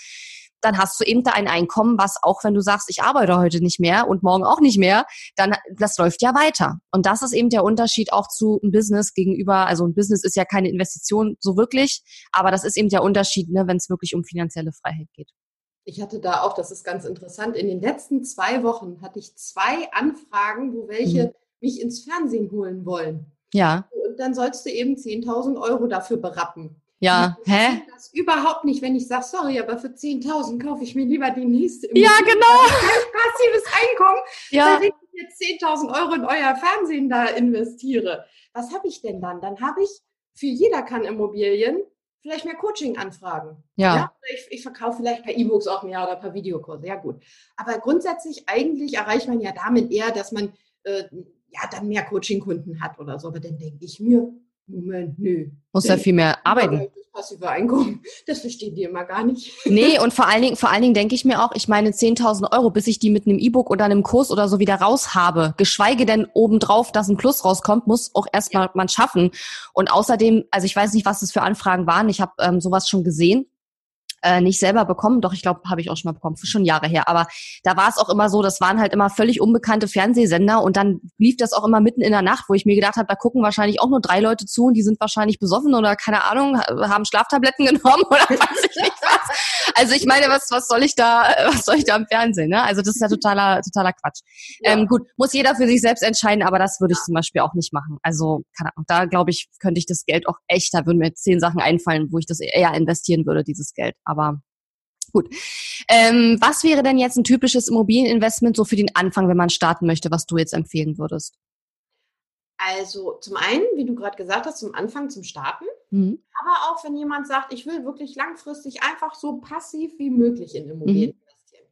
[SPEAKER 1] dann hast du eben da ein Einkommen, was auch wenn du sagst, ich arbeite heute nicht mehr und morgen auch nicht mehr, dann das läuft ja weiter. Und das ist eben der Unterschied auch zu einem Business gegenüber, also ein Business ist ja keine Investition so wirklich, aber das ist eben der Unterschied, ne, wenn es wirklich um finanzielle Freiheit geht.
[SPEAKER 2] Ich hatte da auch, das ist ganz interessant, in den letzten zwei Wochen hatte ich zwei Anfragen, wo welche mhm. mich ins Fernsehen holen wollen.
[SPEAKER 1] Ja.
[SPEAKER 2] Und dann sollst du eben 10.000 Euro dafür berappen.
[SPEAKER 1] Ja,
[SPEAKER 2] ich hä? Das überhaupt nicht, wenn ich sage, sorry, aber für 10.000 kaufe ich mir lieber die nächste.
[SPEAKER 1] Ja, genau.
[SPEAKER 2] Passives Einkommen, ja. wenn ich jetzt 10.000 Euro in euer Fernsehen da investiere. Was habe ich denn dann? Dann habe ich für jeder kann Immobilien vielleicht mehr Coaching-Anfragen.
[SPEAKER 1] Ja. ja?
[SPEAKER 2] Ich, ich, verkaufe vielleicht per E-Books auch mehr oder per Videokurse. Ja, gut. Aber grundsätzlich, eigentlich erreicht man ja damit eher, dass man äh, ja dann mehr Coaching-Kunden hat oder so. Aber dann denke ich mir, Moment, nö.
[SPEAKER 1] Muss ja viel mehr arbeiten.
[SPEAKER 2] Das passive Einkommen, das verstehen die immer gar nicht.
[SPEAKER 1] Nee, und vor allen Dingen, vor allen Dingen denke ich mir auch, ich meine 10.000 Euro, bis ich die mit einem E-Book oder einem Kurs oder so wieder raus habe, geschweige denn obendrauf, dass ein Plus rauskommt, muss auch erstmal man schaffen. Und außerdem, also ich weiß nicht, was das für Anfragen waren, ich habe ähm, sowas schon gesehen, äh, nicht selber bekommen. Doch, ich glaube, habe ich auch schon mal bekommen, schon Jahre her. Aber da war es auch immer so, das waren halt immer völlig unbekannte Fernsehsender und dann lief das auch immer mitten in der Nacht, wo ich mir gedacht habe, da gucken wahrscheinlich auch nur drei Leute zu und die sind wahrscheinlich besoffen oder keine Ahnung, haben Schlaftabletten genommen oder weiß ich nicht was. Also ich meine, was, was soll ich da, was soll ich da im Fernsehen? Ne? Also das ist ja totaler, totaler Quatsch. Ja. Ähm, gut, muss jeder für sich selbst entscheiden, aber das würde ich zum Beispiel auch nicht machen. Also keine Ahnung, da glaube ich, könnte ich das Geld auch echt, da würden mir zehn Sachen einfallen, wo ich das eher investieren würde, dieses Geld. Aber gut. Ähm, was wäre denn jetzt ein typisches Immobilieninvestment so für den Anfang, wenn man starten möchte, was du jetzt empfehlen würdest?
[SPEAKER 2] Also zum einen, wie du gerade gesagt hast, zum Anfang, zum Starten. Mhm. Aber auch wenn jemand sagt, ich will wirklich langfristig einfach so passiv wie möglich in Immobilien mhm. investieren.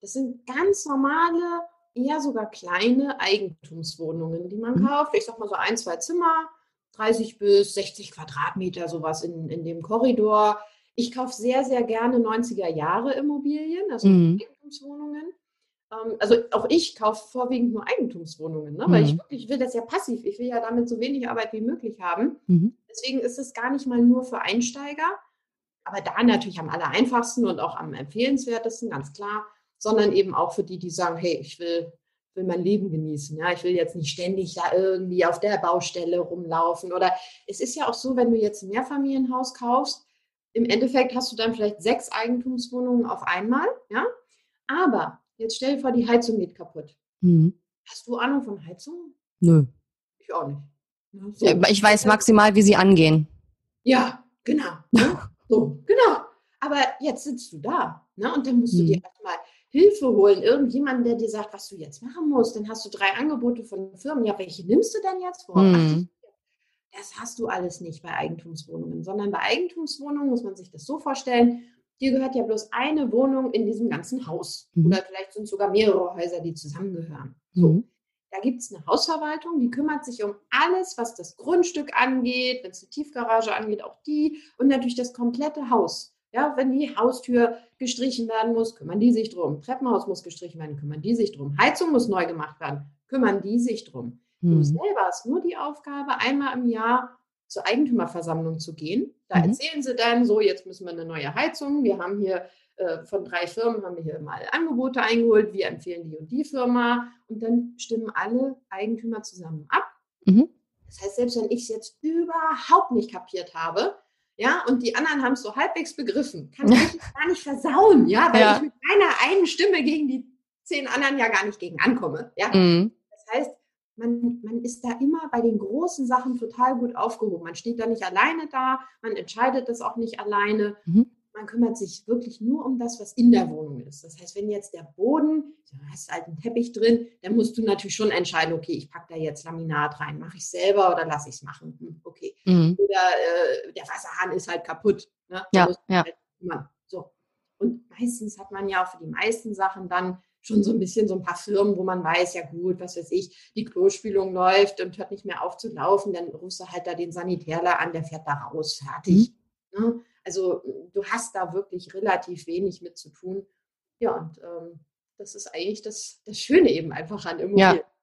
[SPEAKER 2] Das sind ganz normale, eher sogar kleine Eigentumswohnungen, die man mhm. kauft. Ich sag mal so ein, zwei Zimmer, 30 bis 60 Quadratmeter, sowas in, in dem Korridor. Ich kaufe sehr, sehr gerne 90er Jahre Immobilien, also mhm. Eigentumswohnungen. Ähm, also auch ich kaufe vorwiegend nur Eigentumswohnungen, ne? weil mhm. ich wirklich will das ja passiv. Ich will ja damit so wenig Arbeit wie möglich haben. Mhm. Deswegen ist es gar nicht mal nur für Einsteiger, aber da natürlich am aller einfachsten und auch am empfehlenswertesten, ganz klar, sondern eben auch für die, die sagen, hey, ich will will mein Leben genießen. Ja, ich will jetzt nicht ständig da irgendwie auf der Baustelle rumlaufen. Oder es ist ja auch so, wenn du jetzt ein Mehrfamilienhaus kaufst, im Endeffekt hast du dann vielleicht sechs Eigentumswohnungen auf einmal, ja. Aber jetzt stell dir vor, die Heizung geht kaputt. Mhm. Hast du Ahnung von Heizung?
[SPEAKER 1] Nö.
[SPEAKER 2] Ich auch nicht.
[SPEAKER 1] Ja, so. ich weiß maximal, wie sie angehen.
[SPEAKER 2] Ja, genau. Ne? so, genau. Aber jetzt sitzt du da, ne? Und dann musst du mhm. dir erstmal Hilfe holen, irgendjemand, der dir sagt, was du jetzt machen musst. Dann hast du drei Angebote von Firmen. Ja, welche nimmst du denn jetzt vor? Mhm. Das hast du alles nicht bei Eigentumswohnungen, sondern bei Eigentumswohnungen muss man sich das so vorstellen, dir gehört ja bloß eine Wohnung in diesem ganzen Haus. Mhm. Oder vielleicht sind sogar mehrere Häuser, die zusammengehören. So. Mhm. Da gibt es eine Hausverwaltung, die kümmert sich um alles, was das Grundstück angeht, wenn es eine Tiefgarage angeht, auch die und natürlich das komplette Haus. Ja, wenn die Haustür gestrichen werden muss, kümmern die sich drum. Treppenhaus muss gestrichen werden, kümmern die sich drum. Heizung muss neu gemacht werden, kümmern die sich drum. Du mhm. selber hast nur die Aufgabe, einmal im Jahr zur Eigentümerversammlung zu gehen. Da mhm. erzählen sie dann so, jetzt müssen wir eine neue Heizung. Wir haben hier äh, von drei Firmen haben wir hier mal Angebote eingeholt. Wir empfehlen die und die Firma. Und dann stimmen alle Eigentümer zusammen ab. Mhm. Das heißt, selbst wenn ich es jetzt überhaupt nicht kapiert habe, ja, und die anderen haben es so halbwegs begriffen, kann ich gar nicht versauen, ja, weil ja. ich mit meiner einen Stimme gegen die zehn anderen ja gar nicht gegen ankomme. Ja. Mhm. Das heißt, man, man ist da immer bei den großen Sachen total gut aufgehoben. Man steht da nicht alleine da, man entscheidet das auch nicht alleine. Mhm. Man kümmert sich wirklich nur um das, was in der Wohnung ist. Das heißt, wenn jetzt der Boden, du hast halt einen Teppich drin, dann musst du natürlich schon entscheiden, okay, ich packe da jetzt Laminat rein, mache ich selber oder lasse ich es machen? Hm, okay. Mhm. Oder äh, der Wasserhahn ist halt kaputt. Ne?
[SPEAKER 1] Ja, ja.
[SPEAKER 2] Halt so. Und meistens hat man ja auch für die meisten Sachen dann schon so ein bisschen so ein paar Firmen, wo man weiß, ja gut, was weiß ich, die Klospülung läuft und hört nicht mehr auf zu laufen, dann rufst du halt da den Sanitärler an, der fährt da raus, fertig. Mhm. Ne? Also du hast da wirklich relativ wenig mit zu tun. Ja, und ähm, das ist eigentlich das, das Schöne eben einfach an Immobilien.
[SPEAKER 1] Ja.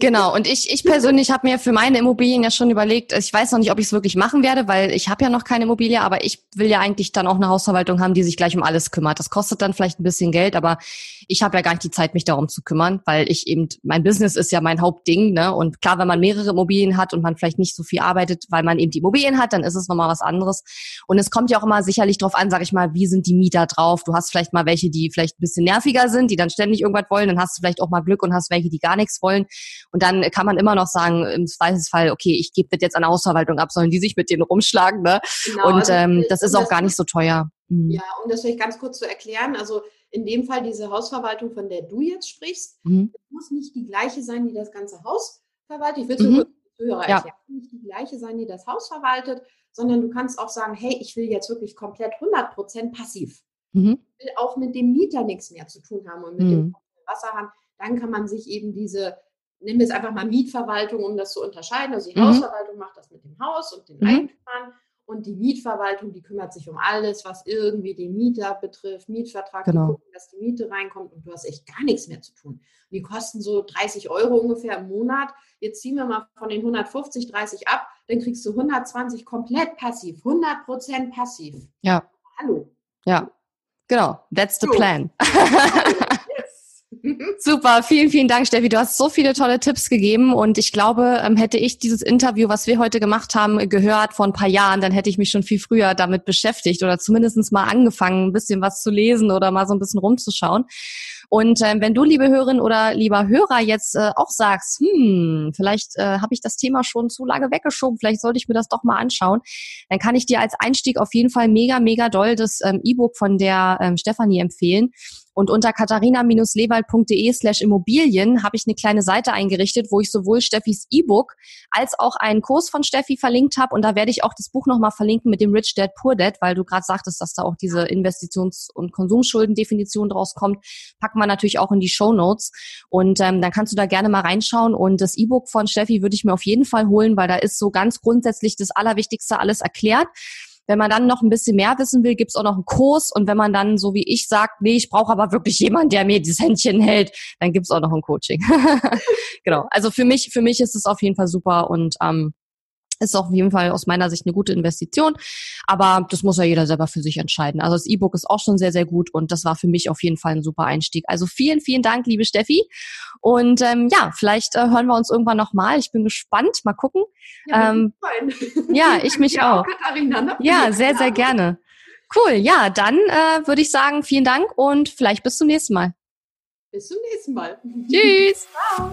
[SPEAKER 1] Genau, und ich, ich persönlich habe mir für meine Immobilien ja schon überlegt, ich weiß noch nicht, ob ich es wirklich machen werde, weil ich habe ja noch keine Immobilie, aber ich will ja eigentlich dann auch eine Hausverwaltung haben, die sich gleich um alles kümmert. Das kostet dann vielleicht ein bisschen Geld, aber ich habe ja gar nicht die Zeit, mich darum zu kümmern, weil ich eben, mein Business ist ja mein Hauptding, ne? Und klar, wenn man mehrere Immobilien hat und man vielleicht nicht so viel arbeitet, weil man eben die Immobilien hat, dann ist es nochmal was anderes. Und es kommt ja auch immer sicherlich drauf an, sag ich mal, wie sind die Mieter drauf? Du hast vielleicht mal welche, die vielleicht ein bisschen nerviger sind, die dann ständig irgendwas wollen, dann hast du vielleicht auch mal Glück und hast welche, die gar nichts wollen. Und dann kann man immer noch sagen, im Zweifelsfall, okay, ich gebe das jetzt an Hausverwaltung ab, sollen die sich mit denen rumschlagen. Ne? Genau, und also ähm, das ist auch gar nicht so teuer.
[SPEAKER 2] Mhm. Ja, um das vielleicht ganz kurz zu erklären, also in dem Fall diese Hausverwaltung, von der du jetzt sprichst, mhm. muss nicht die gleiche sein, die das ganze Haus verwaltet. Ich will es mhm. Zuhörer ja. erklären. Nicht die gleiche sein, die das Haus verwaltet, sondern du kannst auch sagen, hey, ich will jetzt wirklich komplett 100% passiv. Mhm. Ich will auch mit dem Mieter nichts mehr zu tun haben und mit dem mhm. Wasser haben. Dann kann man sich eben diese nehmen wir es einfach mal Mietverwaltung, um das zu unterscheiden. Also die mhm. Hausverwaltung macht das mit dem Haus und den mhm. Eigentümern und die Mietverwaltung, die kümmert sich um alles, was irgendwie den Mieter betrifft, Mietvertrag, genau. die gucken, dass die Miete reinkommt und du hast echt gar nichts mehr zu tun. Und die kosten so 30 Euro ungefähr im Monat. Jetzt ziehen wir mal von den 150, 30 ab, dann kriegst du 120 komplett passiv, 100 Prozent passiv.
[SPEAKER 1] Ja.
[SPEAKER 2] Hallo.
[SPEAKER 1] Ja, genau. That's the so. plan. Super, vielen, vielen Dank, Steffi. Du hast so viele tolle Tipps gegeben und ich glaube, ähm, hätte ich dieses Interview, was wir heute gemacht haben, gehört vor ein paar Jahren, dann hätte ich mich schon viel früher damit beschäftigt oder zumindest mal angefangen, ein bisschen was zu lesen oder mal so ein bisschen rumzuschauen. Und äh, wenn du, liebe Hörerin oder lieber Hörer, jetzt äh, auch sagst, hm, vielleicht äh, habe ich das Thema schon zu lange weggeschoben, vielleicht sollte ich mir das doch mal anschauen, dann kann ich dir als Einstieg auf jeden Fall mega, mega doll das ähm, E-Book von der ähm, Stefanie empfehlen. Und unter katharina-lewald.de slash Immobilien habe ich eine kleine Seite eingerichtet, wo ich sowohl Steffis E-Book als auch einen Kurs von Steffi verlinkt habe. Und da werde ich auch das Buch nochmal verlinken mit dem Rich Dad Poor Dad, weil du gerade sagtest, dass da auch diese Investitions- und Konsumschuldendefinition draus kommt. Packen wir natürlich auch in die Show Notes. Und ähm, dann kannst du da gerne mal reinschauen. Und das E-Book von Steffi würde ich mir auf jeden Fall holen, weil da ist so ganz grundsätzlich das Allerwichtigste alles erklärt. Wenn man dann noch ein bisschen mehr wissen will, gibt's auch noch einen Kurs. Und wenn man dann, so wie ich, sagt, nee, ich brauche aber wirklich jemanden, der mir dieses Händchen hält, dann gibt's auch noch ein Coaching. genau. Also für mich, für mich ist es auf jeden Fall super und ähm, ist auf jeden Fall aus meiner Sicht eine gute Investition, aber das muss ja jeder selber für sich entscheiden. Also das E-Book ist auch schon sehr, sehr gut und das war für mich auf jeden Fall ein super Einstieg. Also vielen, vielen Dank, liebe Steffi. Und ähm, ja, vielleicht äh, hören wir uns irgendwann nochmal. Ich bin gespannt. Mal gucken. Ja, ähm, ja ich mich ja, auch. Katharina, ne? Ja, sehr, sehr gerne. Cool. Ja, dann äh, würde ich sagen, vielen Dank und vielleicht bis zum nächsten Mal.
[SPEAKER 2] Bis zum nächsten Mal.
[SPEAKER 1] Tschüss. Ciao.